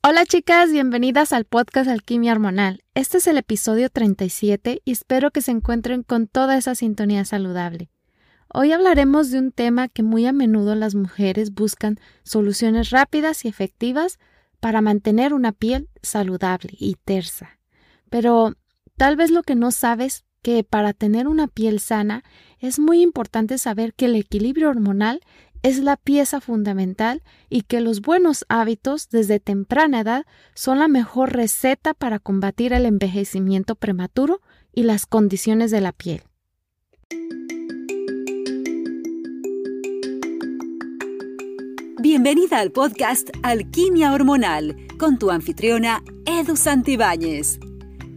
Hola chicas, bienvenidas al podcast Alquimia Hormonal. Este es el episodio 37 y espero que se encuentren con toda esa sintonía saludable. Hoy hablaremos de un tema que muy a menudo las mujeres buscan soluciones rápidas y efectivas para mantener una piel saludable y tersa. Pero tal vez lo que no sabes que para tener una piel sana es muy importante saber que el equilibrio hormonal es la pieza fundamental y que los buenos hábitos desde temprana edad son la mejor receta para combatir el envejecimiento prematuro y las condiciones de la piel. Bienvenida al podcast Alquimia Hormonal con tu anfitriona Edu Santibáñez.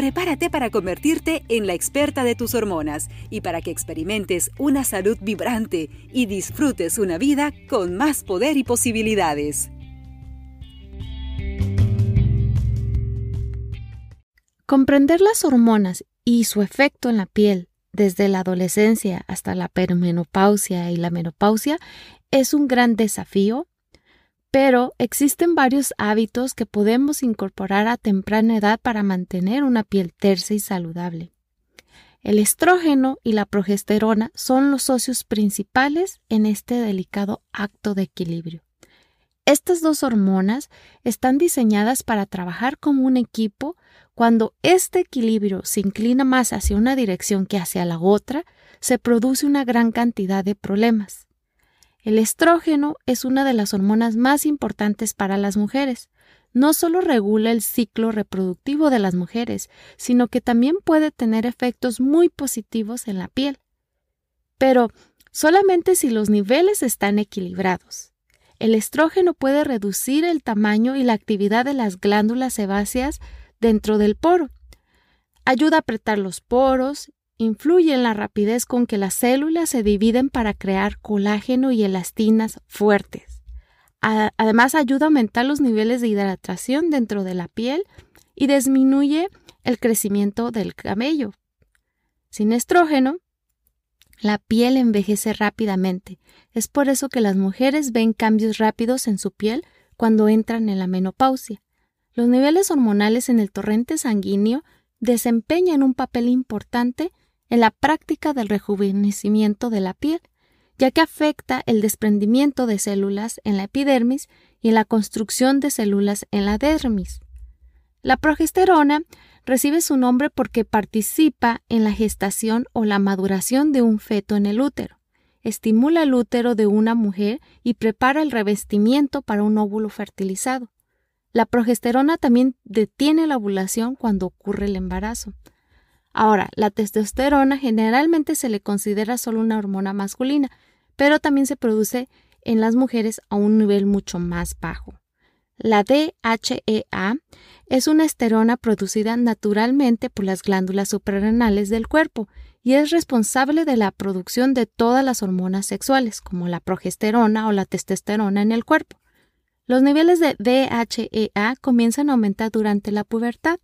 Prepárate para convertirte en la experta de tus hormonas y para que experimentes una salud vibrante y disfrutes una vida con más poder y posibilidades. Comprender las hormonas y su efecto en la piel desde la adolescencia hasta la perimenopausia y la menopausia es un gran desafío pero existen varios hábitos que podemos incorporar a temprana edad para mantener una piel tersa y saludable. El estrógeno y la progesterona son los socios principales en este delicado acto de equilibrio. Estas dos hormonas están diseñadas para trabajar como un equipo. Cuando este equilibrio se inclina más hacia una dirección que hacia la otra, se produce una gran cantidad de problemas. El estrógeno es una de las hormonas más importantes para las mujeres. No solo regula el ciclo reproductivo de las mujeres, sino que también puede tener efectos muy positivos en la piel. Pero solamente si los niveles están equilibrados. El estrógeno puede reducir el tamaño y la actividad de las glándulas sebáceas dentro del poro. Ayuda a apretar los poros influye en la rapidez con que las células se dividen para crear colágeno y elastinas fuertes. además ayuda a aumentar los niveles de hidratación dentro de la piel y disminuye el crecimiento del cabello. Sin estrógeno, la piel envejece rápidamente. Es por eso que las mujeres ven cambios rápidos en su piel cuando entran en la menopausia. Los niveles hormonales en el torrente sanguíneo desempeñan un papel importante en la práctica del rejuvenecimiento de la piel, ya que afecta el desprendimiento de células en la epidermis y en la construcción de células en la dermis. La progesterona recibe su nombre porque participa en la gestación o la maduración de un feto en el útero, estimula el útero de una mujer y prepara el revestimiento para un óvulo fertilizado. La progesterona también detiene la ovulación cuando ocurre el embarazo. Ahora, la testosterona generalmente se le considera solo una hormona masculina, pero también se produce en las mujeres a un nivel mucho más bajo. La DHEA es una esterona producida naturalmente por las glándulas suprarrenales del cuerpo y es responsable de la producción de todas las hormonas sexuales, como la progesterona o la testosterona en el cuerpo. Los niveles de DHEA comienzan a aumentar durante la pubertad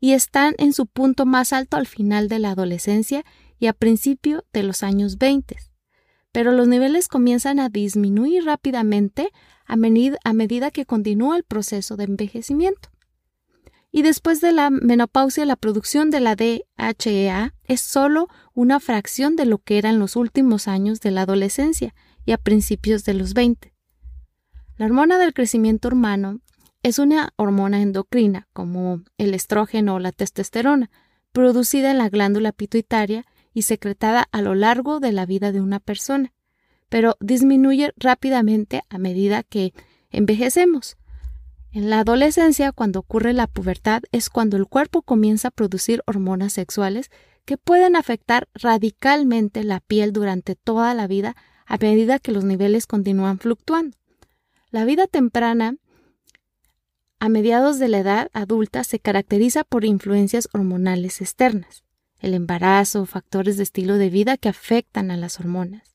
y están en su punto más alto al final de la adolescencia y a principio de los años 20. Pero los niveles comienzan a disminuir rápidamente a, a medida que continúa el proceso de envejecimiento. Y después de la menopausia, la producción de la DHEA es solo una fracción de lo que era en los últimos años de la adolescencia y a principios de los 20. La hormona del crecimiento humano es una hormona endocrina, como el estrógeno o la testosterona, producida en la glándula pituitaria y secretada a lo largo de la vida de una persona, pero disminuye rápidamente a medida que envejecemos. En la adolescencia, cuando ocurre la pubertad, es cuando el cuerpo comienza a producir hormonas sexuales que pueden afectar radicalmente la piel durante toda la vida a medida que los niveles continúan fluctuando. La vida temprana a mediados de la edad adulta se caracteriza por influencias hormonales externas. el embarazo, factores de estilo de vida que afectan a las hormonas.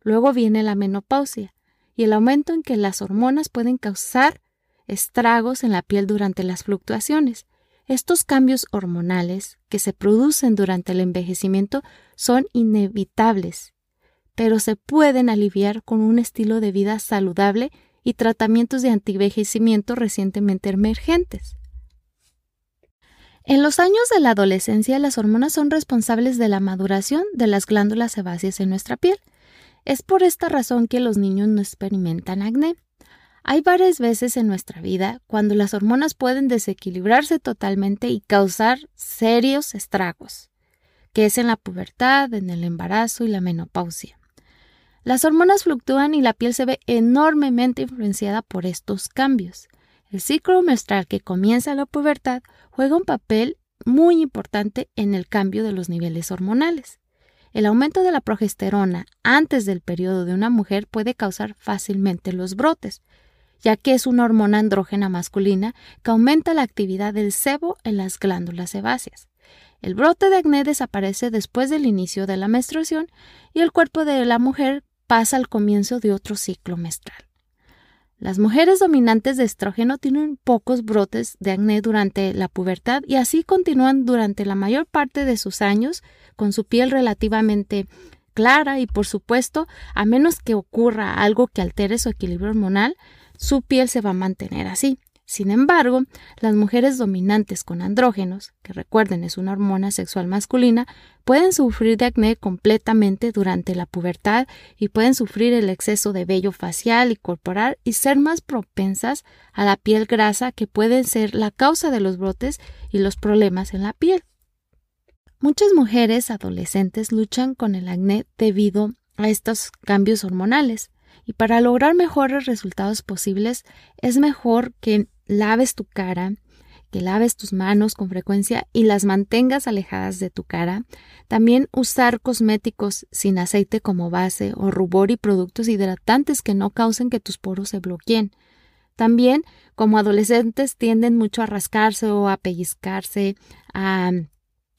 Luego viene la menopausia y el aumento en que las hormonas pueden causar estragos en la piel durante las fluctuaciones. Estos cambios hormonales que se producen durante el envejecimiento son inevitables, pero se pueden aliviar con un estilo de vida saludable y tratamientos de antivejecimiento recientemente emergentes. En los años de la adolescencia, las hormonas son responsables de la maduración de las glándulas sebáceas en nuestra piel. Es por esta razón que los niños no experimentan acné. Hay varias veces en nuestra vida cuando las hormonas pueden desequilibrarse totalmente y causar serios estragos, que es en la pubertad, en el embarazo y la menopausia. Las hormonas fluctúan y la piel se ve enormemente influenciada por estos cambios. El ciclo menstrual que comienza la pubertad juega un papel muy importante en el cambio de los niveles hormonales. El aumento de la progesterona antes del periodo de una mujer puede causar fácilmente los brotes, ya que es una hormona andrógena masculina que aumenta la actividad del sebo en las glándulas sebáceas. El brote de acné desaparece después del inicio de la menstruación y el cuerpo de la mujer pasa al comienzo de otro ciclo menstrual. Las mujeres dominantes de estrógeno tienen pocos brotes de acné durante la pubertad y así continúan durante la mayor parte de sus años con su piel relativamente clara y por supuesto, a menos que ocurra algo que altere su equilibrio hormonal, su piel se va a mantener así. Sin embargo, las mujeres dominantes con andrógenos, que recuerden es una hormona sexual masculina, pueden sufrir de acné completamente durante la pubertad y pueden sufrir el exceso de vello facial y corporal y ser más propensas a la piel grasa que puede ser la causa de los brotes y los problemas en la piel. Muchas mujeres adolescentes luchan con el acné debido a estos cambios hormonales y para lograr mejores resultados posibles es mejor que laves tu cara, que laves tus manos con frecuencia y las mantengas alejadas de tu cara. También usar cosméticos sin aceite como base o rubor y productos hidratantes que no causen que tus poros se bloqueen. También, como adolescentes, tienden mucho a rascarse o a pellizcarse, a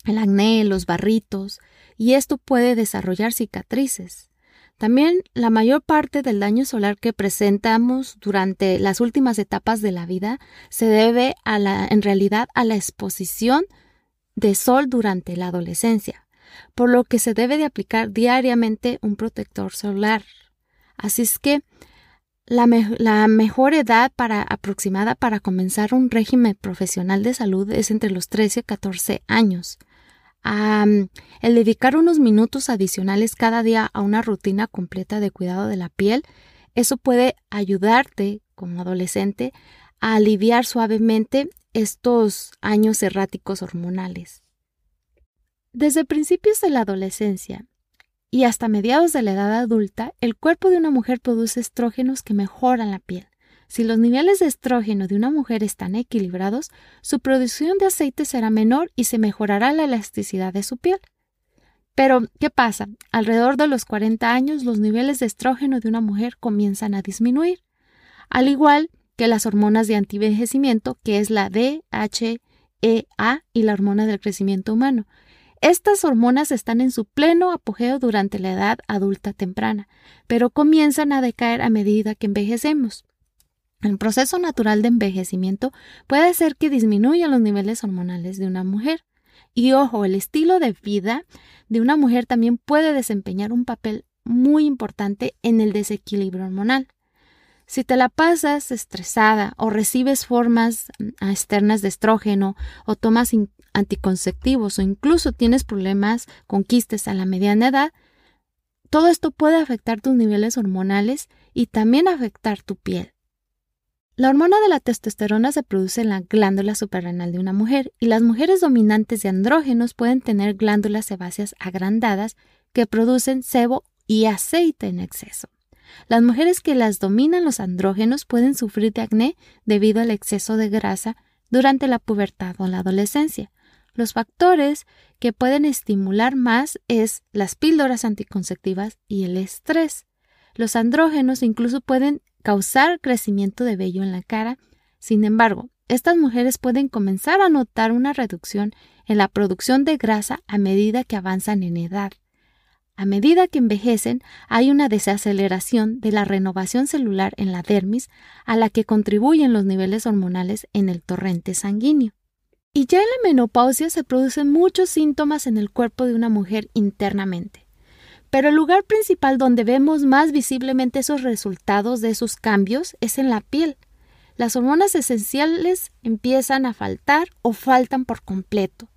el acné, los barritos, y esto puede desarrollar cicatrices. También la mayor parte del daño solar que presentamos durante las últimas etapas de la vida se debe a la, en realidad a la exposición de sol durante la adolescencia, por lo que se debe de aplicar diariamente un protector solar. Así es que la, la, mejor edad para, aproximada para comenzar un régimen profesional de salud es entre los 13 y 14 años el dedicar unos minutos adicionales cada día a una rutina completa de cuidado de la piel, eso puede ayudarte como adolescente a aliviar suavemente estos años erráticos hormonales. Desde principios de la adolescencia y hasta mediados de la edad adulta, el cuerpo de una mujer produce estrógenos que mejoran la piel. Si los niveles de estrógeno de una mujer están equilibrados, su producción de aceite será menor y se mejorará la elasticidad de su piel. Pero, ¿qué pasa? Alrededor de los 40 años los niveles de estrógeno de una mujer comienzan a disminuir, al igual que las hormonas de antivejecimiento, que es la DHEA y la hormona del crecimiento humano. Estas hormonas están en su pleno apogeo durante la edad adulta temprana, pero comienzan a decaer a medida que envejecemos. El proceso natural de envejecimiento puede hacer que disminuyan los niveles hormonales de una mujer. Y ojo, el estilo de vida de una mujer también puede desempeñar un papel muy importante en el desequilibrio hormonal. Si te la pasas estresada o recibes formas mm, externas de estrógeno o tomas anticonceptivos o incluso tienes problemas con quistes a la mediana edad, todo esto puede afectar tus niveles hormonales y también afectar tu piel. La hormona de la testosterona se produce en la glándula suprarrenal de una mujer y las mujeres dominantes de andrógenos pueden tener glándulas sebáceas agrandadas que producen sebo y aceite en exceso. Las mujeres que las dominan los andrógenos pueden sufrir de acné debido al exceso de grasa durante la pubertad o la adolescencia. Los factores que pueden estimular más es las píldoras anticonceptivas y el estrés. Los andrógenos incluso pueden causar crecimiento de vello en la cara. Sin embargo, estas mujeres pueden comenzar a notar una reducción en la producción de grasa a medida que avanzan en edad. A medida que envejecen, hay una desaceleración de la renovación celular en la dermis a la que contribuyen los niveles hormonales en el torrente sanguíneo. Y ya en la menopausia se producen muchos síntomas en el cuerpo de una mujer internamente. Pero el lugar principal donde vemos más visiblemente esos resultados de esos cambios es en la piel. Las hormonas esenciales empiezan a faltar o faltan por completo.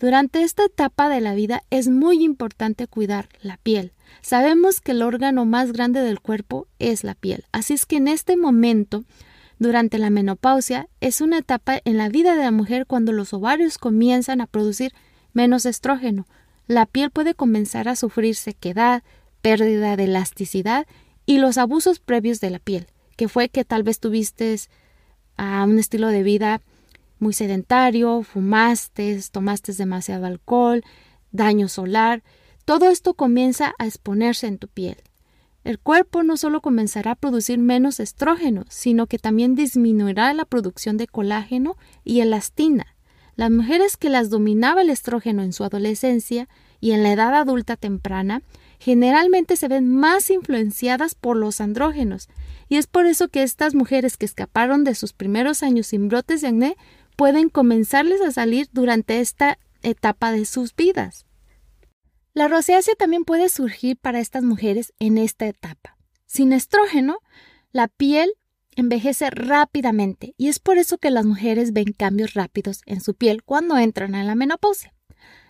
Durante esta etapa de la vida es muy importante cuidar la piel. Sabemos que el órgano más grande del cuerpo es la piel, así es que en este momento, durante la menopausia, es una etapa en la vida de la mujer cuando los ovarios comienzan a producir menos estrógeno. La piel puede comenzar a sufrir sequedad, pérdida de elasticidad y los abusos previos de la piel, que fue que tal vez tuviste a un estilo de vida muy sedentario, fumaste, tomaste demasiado alcohol, daño solar, todo esto comienza a exponerse en tu piel. El cuerpo no solo comenzará a producir menos estrógeno, sino que también disminuirá la producción de colágeno y elastina. Las mujeres que las dominaba el estrógeno en su adolescencia y en la edad adulta temprana generalmente se ven más influenciadas por los andrógenos, y es por eso que estas mujeres que escaparon de sus primeros años sin brotes de acné pueden comenzarles a salir durante esta etapa de sus vidas. La rosácea también puede surgir para estas mujeres en esta etapa. Sin estrógeno, la piel envejece rápidamente y es por eso que las mujeres ven cambios rápidos en su piel cuando entran en la menopausia.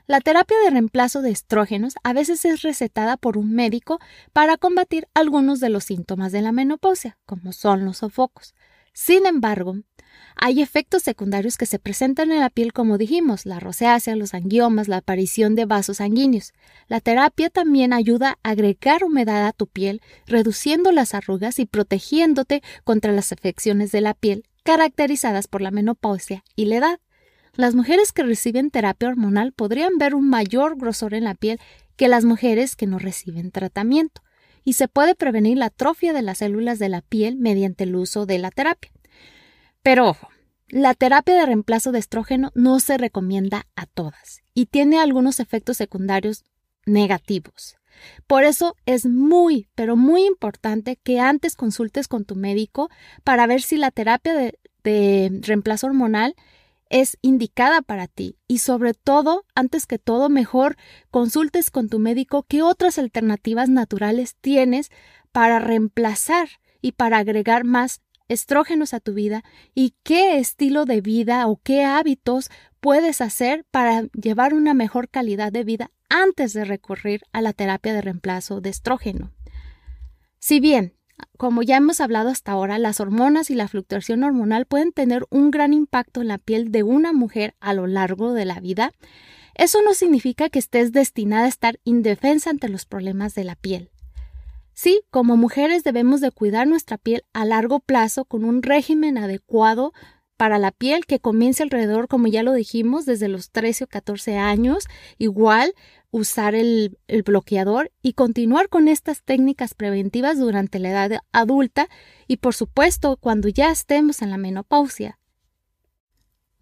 La terapia de reemplazo de estrógenos a veces es recetada por un médico para combatir algunos de los síntomas de la menopausia, como son los sofocos. Sin embargo, hay efectos secundarios que se presentan en la piel, como dijimos, la rosácea, los angiomas, la aparición de vasos sanguíneos. La terapia también ayuda a agregar humedad a tu piel, reduciendo las arrugas y protegiéndote contra las afecciones de la piel caracterizadas por la menopausia y la edad. Las mujeres que reciben terapia hormonal podrían ver un mayor grosor en la piel que las mujeres que no reciben tratamiento, y se puede prevenir la atrofia de las células de la piel mediante el uso de la terapia. Pero ojo, la terapia de reemplazo de estrógeno no se recomienda a todas y tiene algunos efectos secundarios negativos. Por eso es muy, pero muy importante que antes consultes con tu médico para ver si la terapia de, reemplazo hormonal es indicada para ti y sobre todo, antes que todo, mejor consultes con tu médico qué otras alternativas naturales tienes para reemplazar y para agregar más estrógenos a tu vida y qué estilo de vida o qué hábitos puedes hacer para llevar una mejor calidad de vida antes de recurrir a la terapia de reemplazo de estrógeno. Si bien, como ya hemos hablado hasta ahora, las hormonas y la fluctuación hormonal pueden tener un gran impacto en la piel de una mujer a lo largo de la vida, eso no significa que estés destinada a estar indefensa ante los problemas de la piel. Sí, como mujeres debemos de cuidar nuestra piel a largo plazo con un régimen adecuado para la piel que comience alrededor, como ya lo dijimos, desde los 13 o 14 años. Igual usar el, el, bloqueador y continuar con estas técnicas preventivas durante la edad adulta y por supuesto cuando ya estemos en la menopausia.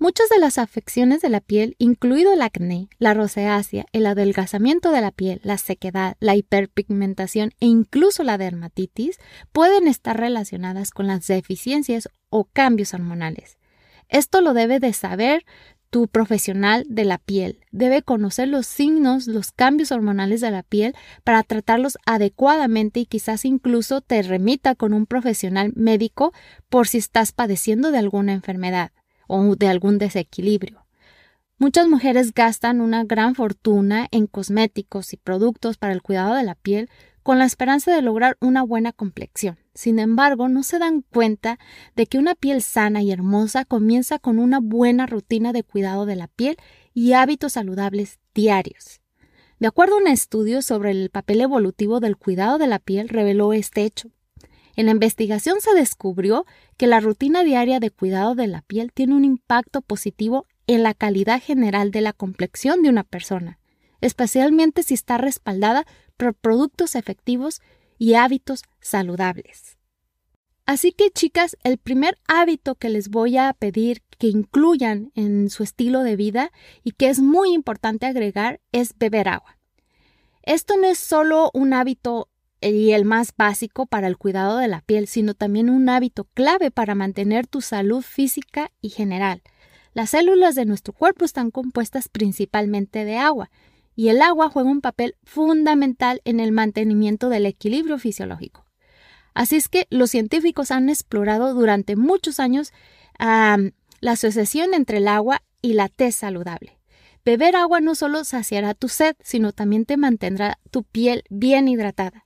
Muchas de las afecciones de la piel, incluido el acné, la rosácea, el adelgazamiento de la piel, la sequedad, la hiperpigmentación e incluso la dermatitis, pueden estar relacionadas con las deficiencias o cambios hormonales. Esto lo debe de saber tu profesional de la piel. Debe conocer los signos, los cambios hormonales de la piel para tratarlos adecuadamente y quizás incluso te remita con un profesional médico por si estás padeciendo de alguna enfermedad o de algún desequilibrio. Muchas mujeres gastan una gran fortuna en cosméticos y productos para el cuidado de la piel con la esperanza de lograr una buena complexión. Sin embargo, no se dan cuenta de que una piel sana y hermosa comienza con una buena rutina de cuidado de la piel y hábitos saludables diarios. De acuerdo a un estudio sobre el papel evolutivo del cuidado de la piel, reveló este hecho. En la investigación se descubrió que la rutina diaria de cuidado de la piel tiene un impacto positivo en la calidad general de la complexión de una persona, especialmente si está respaldada por productos efectivos y hábitos saludables. Así que chicas, el primer hábito que les voy a pedir que incluyan en su estilo de vida y que es muy importante agregar es beber agua. Esto no es solo un hábito y el más básico para el cuidado de la piel, sino también un hábito clave para mantener tu salud física y general. Las células de nuestro cuerpo están compuestas principalmente de agua, y el agua juega un papel fundamental en el mantenimiento del equilibrio fisiológico. Así es que los científicos han explorado durante muchos años la asociación entre el agua y la tez saludable. Beber agua no solo saciará tu sed, sino también te mantendrá tu piel bien hidratada.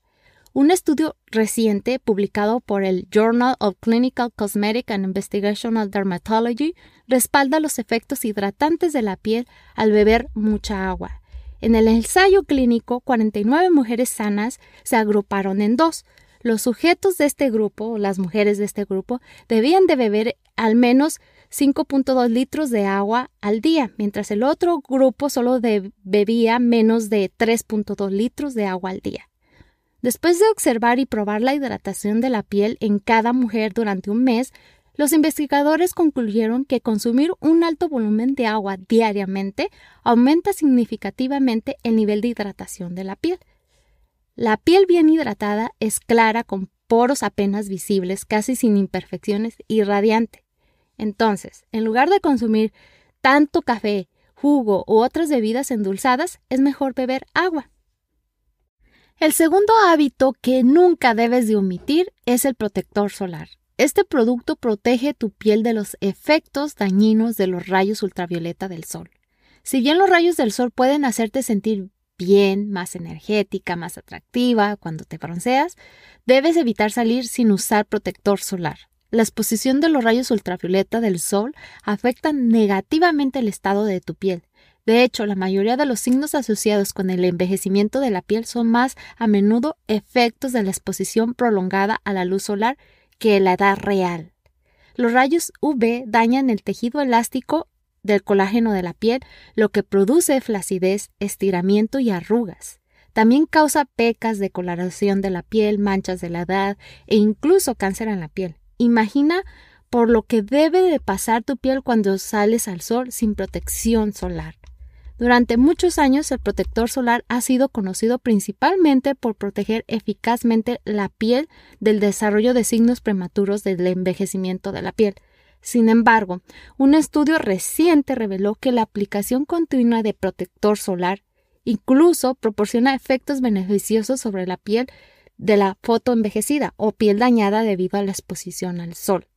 Un estudio reciente publicado por el Journal of Clinical Cosmetic and Investigational Dermatology respalda los efectos hidratantes de la piel al beber mucha agua. En el ensayo clínico, 49 mujeres sanas se agruparon en dos. Los sujetos de este grupo, las mujeres de este grupo, debían de beber al menos 5.2 litros de agua al día, mientras el otro grupo solo bebía menos de 3.2 litros de agua al día. Después de observar y probar la hidratación de la piel en cada mujer durante un mes, los investigadores concluyeron que consumir un alto volumen de agua diariamente aumenta significativamente el nivel de hidratación de la piel. La piel bien hidratada es clara con poros apenas visibles, casi sin imperfecciones y radiante. Entonces, en lugar de consumir tanto café, jugo u otras bebidas endulzadas, es mejor beber agua. El segundo hábito que nunca debes de omitir es el protector solar. Este producto protege tu piel de los efectos dañinos de los rayos ultravioleta del sol. Si bien los rayos del sol pueden hacerte sentir bien, más energética, más atractiva cuando te bronceas, debes evitar salir sin usar protector solar. La exposición de los rayos ultravioleta del sol afecta negativamente el estado de tu piel, de hecho, la mayoría de los signos asociados con el envejecimiento de la piel son más a menudo efectos de la exposición prolongada a la luz solar que la edad real. Los rayos UV dañan el tejido elástico del colágeno de la piel, lo que produce flacidez, estiramiento y arrugas. También causa pecas, decoloración de la piel, manchas de la edad e incluso cáncer en la piel. Imagina por lo que debe de pasar tu piel cuando sales al sol sin protección solar. Durante muchos años el protector solar ha sido conocido principalmente por proteger eficazmente la piel del desarrollo de signos prematuros del envejecimiento de la piel. Sin embargo, un estudio reciente reveló que la aplicación continua de protector solar incluso proporciona efectos beneficiosos sobre la piel de la fotoenvejecida o piel dañada debido a la exposición al sol.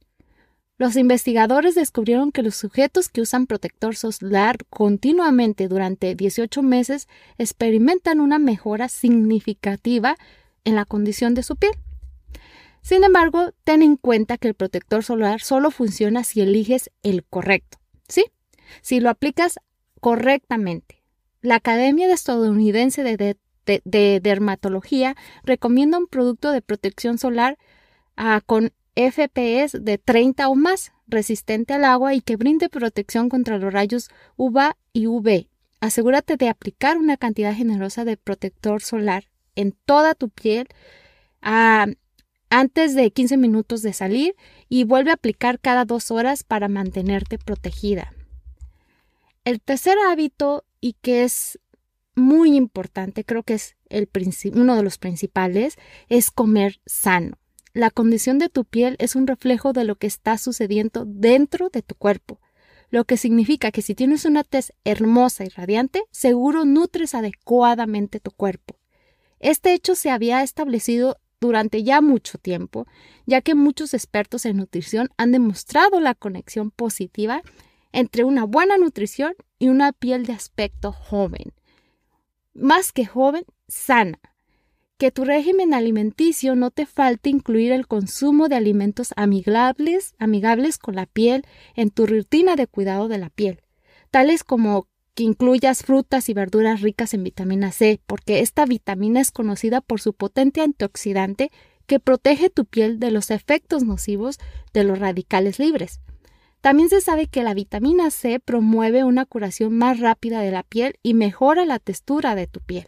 Los investigadores descubrieron que los sujetos que usan protector solar continuamente durante 18 meses experimentan una mejora significativa en la condición de su piel. Sin embargo, ten en cuenta que el protector solar solo funciona si eliges el correcto, ¿sí? Si lo aplicas correctamente. La Academia Estadounidense de, Dermatología recomienda un producto de protección solar ah, con FPS de 30 o más, resistente al agua y que brinde protección contra los rayos UVA y UV. Asegúrate de aplicar una cantidad generosa de protector solar en toda tu piel ah, antes de 15 minutos de salir y vuelve a aplicar cada dos horas para mantenerte protegida. El tercer hábito y que es muy importante, creo que es el uno de los principales, es comer sano. La condición de tu piel es un reflejo de lo que está sucediendo dentro de tu cuerpo, lo que significa que si tienes una tez hermosa y radiante, seguro nutres adecuadamente tu cuerpo. Este hecho se había establecido durante ya mucho tiempo, ya que muchos expertos en nutrición han demostrado la conexión positiva entre una buena nutrición y una piel de aspecto joven. Más que joven, sana que tu régimen alimenticio no te falte incluir el consumo de alimentos amigables, amigables con la piel en tu rutina de cuidado de la piel, tales como que incluyas frutas y verduras ricas en vitamina C, porque esta vitamina es conocida por su potente antioxidante que protege tu piel de los efectos nocivos de los radicales libres. También se sabe que la vitamina C promueve una curación más rápida de la piel y mejora la textura de tu piel.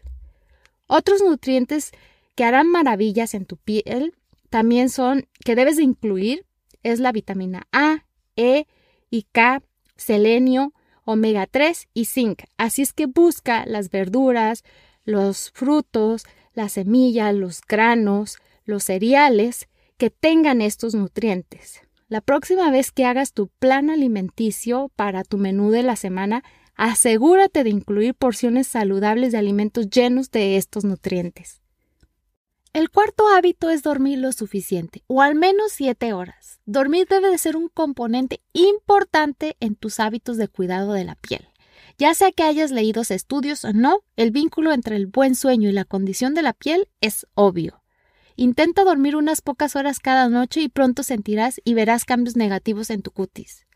Otros nutrientes que harán maravillas en tu piel también son que debes de incluir es la vitamina A, E y K, selenio, omega 3 y zinc. Así es que busca las verduras, los frutos, la semilla, los granos, los cereales que tengan estos nutrientes. La próxima vez que hagas tu plan alimenticio para tu menú de la semana, asegúrate de incluir porciones saludables de alimentos llenos de estos nutrientes. El cuarto hábito es dormir lo suficiente, o al menos 7 horas. Dormir debe de ser un componente importante en tus hábitos de cuidado de la piel. Ya sea que hayas leído estudios o no, el vínculo entre el buen sueño y la condición de la piel es obvio. Intenta dormir unas pocas horas cada noche y pronto sentirás y verás cambios negativos en tu cutis.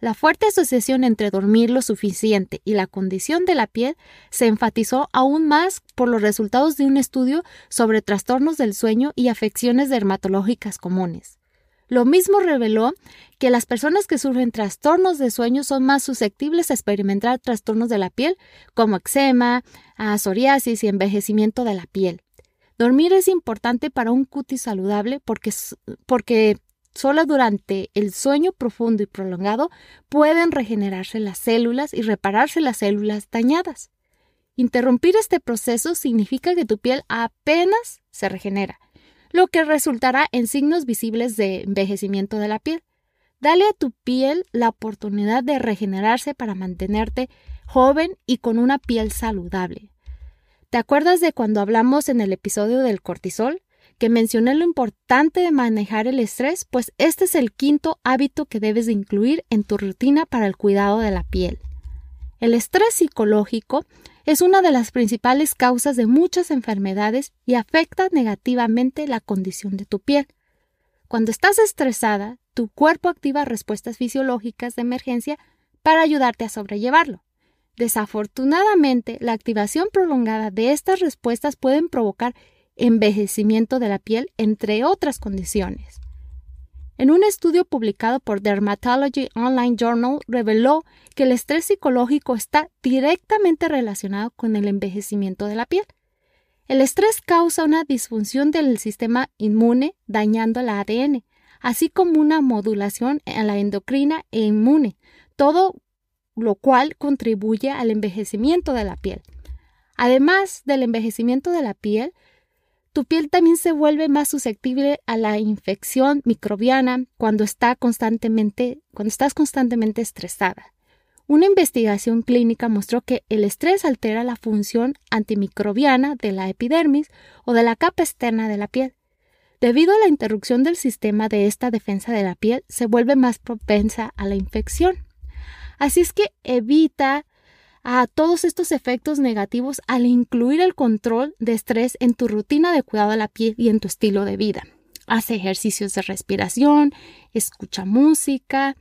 La fuerte asociación entre dormir lo suficiente y la condición de la piel se enfatizó aún más por los resultados de un estudio sobre trastornos del sueño y afecciones dermatológicas comunes. Lo mismo reveló que las personas que sufren trastornos de sueño son más susceptibles a experimentar trastornos de la piel como eczema, psoriasis y envejecimiento de la piel. Dormir es importante para un cutis saludable porque, porque solo durante el sueño profundo y prolongado pueden regenerarse las células y repararse las células dañadas. Interrumpir este proceso significa que tu piel apenas se regenera lo que resultará en signos visibles de envejecimiento de la piel. Dale a tu piel la oportunidad de regenerarse para mantenerte joven y con una piel saludable. ¿Te acuerdas de cuando hablamos en el episodio del cortisol? Que mencioné lo importante de manejar el estrés, pues este es el quinto hábito que debes de incluir en tu rutina para el cuidado de la piel. El estrés psicológico es una de las principales causas de muchas enfermedades y afecta negativamente la condición de tu piel. Cuando estás estresada, tu cuerpo activa respuestas fisiológicas de emergencia para ayudarte a sobrellevarlo. Desafortunadamente, la activación prolongada de estas respuestas pueden provocar envejecimiento de la piel, entre otras condiciones. En un estudio publicado por Dermatology Online Journal reveló que el estrés psicológico está directamente relacionado con el envejecimiento de la piel. El estrés causa una disfunción del sistema inmune dañando el ADN, así como una modulación en la endocrina e inmune, todo lo cual contribuye al envejecimiento de la piel. Además del envejecimiento de la piel, tu piel también se vuelve más susceptible a la infección microbiana cuando, estás constantemente estresada. Una investigación clínica mostró que el estrés altera la función antimicrobiana de la epidermis o de la capa externa de la piel. Debido a la interrupción del sistema de esta defensa de la piel, se vuelve más propensa a la infección. Así es que evita a todos estos efectos negativos al incluir el control de estrés en tu rutina de cuidado de la piel y en tu estilo de vida. Haz ejercicios de respiración, escucha música,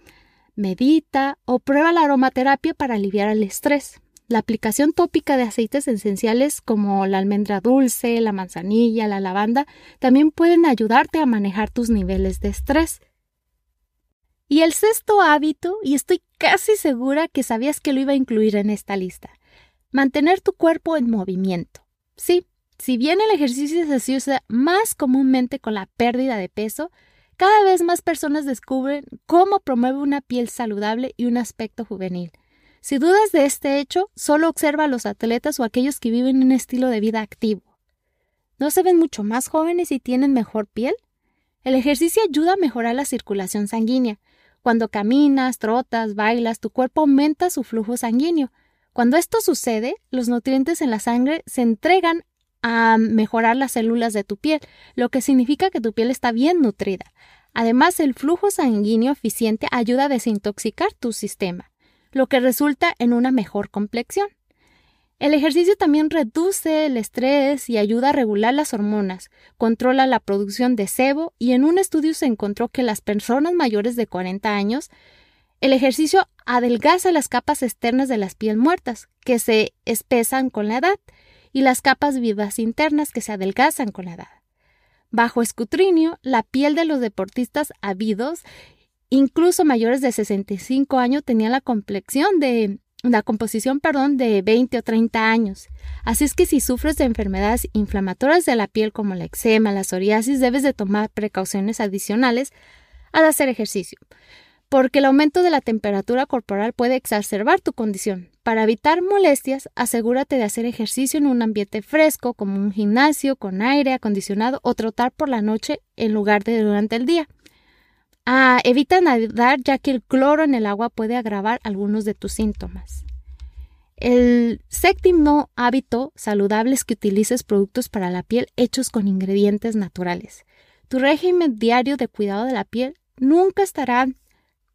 medita o prueba la aromaterapia para aliviar el estrés. La aplicación tópica de aceites esenciales como la almendra dulce, la manzanilla, la lavanda también pueden ayudarte a manejar tus niveles de estrés. Y el sexto hábito, y estoy casi segura que sabías que lo iba a incluir en esta lista, mantener tu cuerpo en movimiento. Sí, si bien el ejercicio se asocia más comúnmente con la pérdida de peso, cada vez más personas descubren cómo promueve una piel saludable y un aspecto juvenil. Si dudas de este hecho, solo observa a los atletas o aquellos que viven un estilo de vida activo. ¿No se ven mucho más jóvenes y tienen mejor piel? El ejercicio ayuda a mejorar la circulación sanguínea, cuando caminas, trotas, bailas, tu cuerpo aumenta su flujo sanguíneo. Cuando esto sucede, los nutrientes en la sangre se entregan a mejorar las células de tu piel, lo que significa que tu piel está bien nutrida. Además, el flujo sanguíneo eficiente ayuda a desintoxicar tu sistema, lo que resulta en una mejor complexión. El ejercicio también reduce el estrés y ayuda a regular las hormonas, controla la producción de sebo y en un estudio se encontró que las personas mayores de 40 años el ejercicio adelgaza las capas externas de las piel muertas, que se espesan con la edad, y las capas vivas internas que se adelgazan con la edad. Bajo escrutinio, la piel de los deportistas habidos, incluso mayores de 65 años, tenía la complexión de la composición, perdón, de 20 o 30 años. Así es que si sufres de enfermedades inflamatorias de la piel como la eczema, la psoriasis, debes de tomar precauciones adicionales al hacer ejercicio, porque el aumento de la temperatura corporal puede exacerbar tu condición. Para evitar molestias, asegúrate de hacer ejercicio en un ambiente fresco, como un gimnasio con aire acondicionado o trotar por la noche en lugar de durante el día. Ah, evita nadar ya que el cloro en el agua puede agravar algunos de tus síntomas. El séptimo hábito saludable es que utilices productos para la piel hechos con ingredientes naturales. Tu régimen diario de cuidado de la piel nunca estará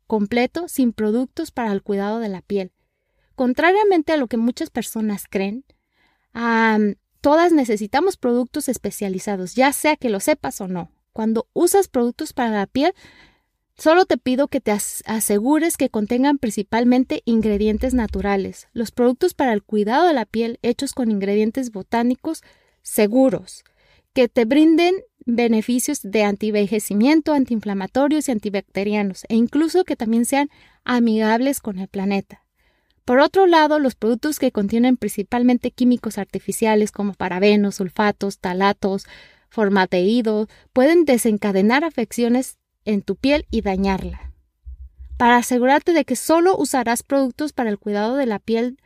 completo sin productos para el cuidado de la piel. Contrariamente a lo que muchas personas creen, todas necesitamos productos especializados, ya sea que lo sepas o no. Cuando usas productos para la piel, Solo te pido que te asegures que contengan principalmente ingredientes naturales, los productos para el cuidado de la piel hechos con ingredientes botánicos seguros, que te brinden beneficios de antivejecimiento, antiinflamatorios y antibacterianos, e incluso que también sean amigables con el planeta. Por otro lado, los productos que contienen principalmente químicos artificiales como parabenos, sulfatos, talatos, formateído, pueden desencadenar afecciones en tu piel y dañarla. Para asegurarte de que solo usarás productos para el cuidado de la piel,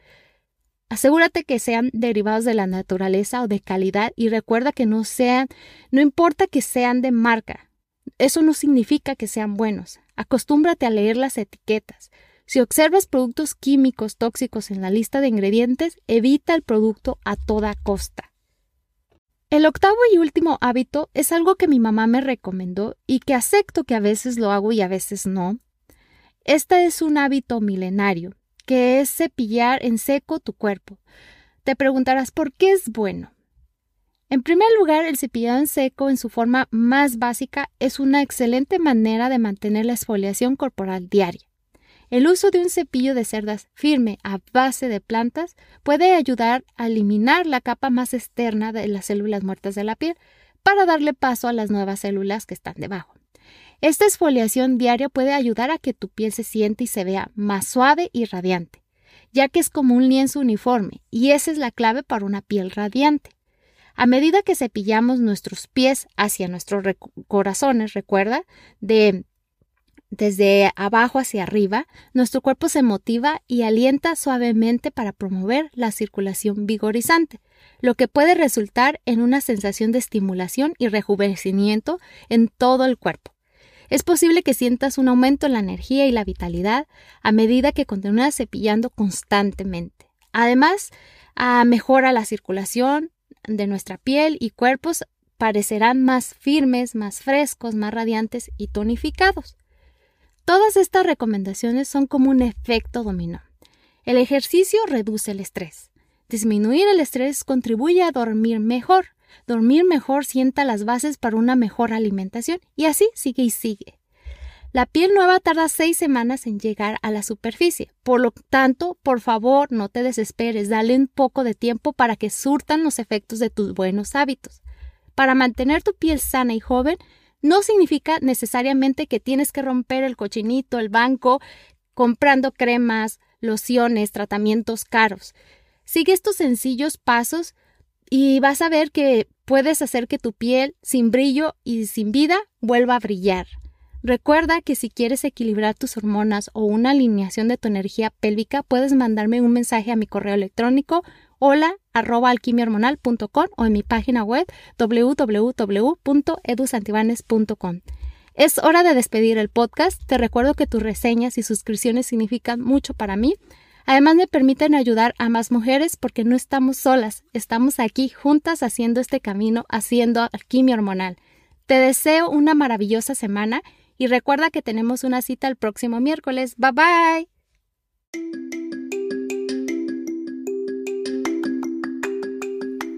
asegúrate que sean derivados de la naturaleza o de calidad y recuerda que no sean, no importa que sean de marca. Eso no significa que sean buenos. Acostúmbrate a leer las etiquetas. Si observas productos químicos tóxicos en la lista de ingredientes, evita el producto a toda costa. El octavo y último hábito es algo que mi mamá me recomendó y que acepto que a veces lo hago y a veces no. Este es un hábito milenario, que es cepillar en seco tu cuerpo. Te preguntarás por qué es bueno. En primer lugar, el cepillado en seco en su forma más básica es una excelente manera de mantener la exfoliación corporal diaria. El uso de un cepillo de cerdas firme a base de plantas puede ayudar a eliminar la capa más externa de las células muertas de la piel para darle paso a las nuevas células que están debajo. Esta exfoliación diaria puede ayudar a que tu piel se siente y se vea más suave y radiante, ya que es como un lienzo uniforme y esa es la clave para una piel radiante. A medida que cepillamos nuestros pies hacia nuestros corazones, recuerda, de desde abajo hacia arriba, nuestro cuerpo se motiva y alienta suavemente para promover la circulación vigorizante, lo que puede resultar en una sensación de estimulación y rejuvenecimiento en todo el cuerpo. Es posible que sientas un aumento en la energía y la vitalidad a medida que continúas cepillando constantemente. Además, mejora la circulación de nuestra piel y cuerpos parecerán más firmes, más frescos, más radiantes y tonificados. Todas estas recomendaciones son como un efecto dominó. El ejercicio reduce el estrés. Disminuir el estrés contribuye a dormir mejor. Dormir mejor sienta las bases para una mejor alimentación y así sigue y sigue. La piel nueva tarda seis semanas en llegar a la superficie. Por lo tanto, por favor, no te desesperes, dale un poco de tiempo para que surtan los efectos de tus buenos hábitos. Para mantener tu piel sana y joven, no significa necesariamente que tienes que romper el cochinito, el banco, comprando cremas, lociones, tratamientos caros. Sigue estos sencillos pasos y vas a ver que puedes hacer que tu piel sin brillo y sin vida vuelva a brillar. Recuerda que si quieres equilibrar tus hormonas o una alineación de tu energía pélvica, puedes mandarme un mensaje a mi correo electrónico hola arroba alquimiahormonal.com o en mi página web www.edusantibanes.com. Es hora de despedir el podcast. Te recuerdo que tus reseñas y suscripciones significan mucho para mí. Además me permiten ayudar a más mujeres porque no estamos solas, estamos aquí juntas haciendo este camino, haciendo alquimia hormonal. Te deseo una maravillosa semana y recuerda que tenemos una cita el próximo miércoles. Bye bye.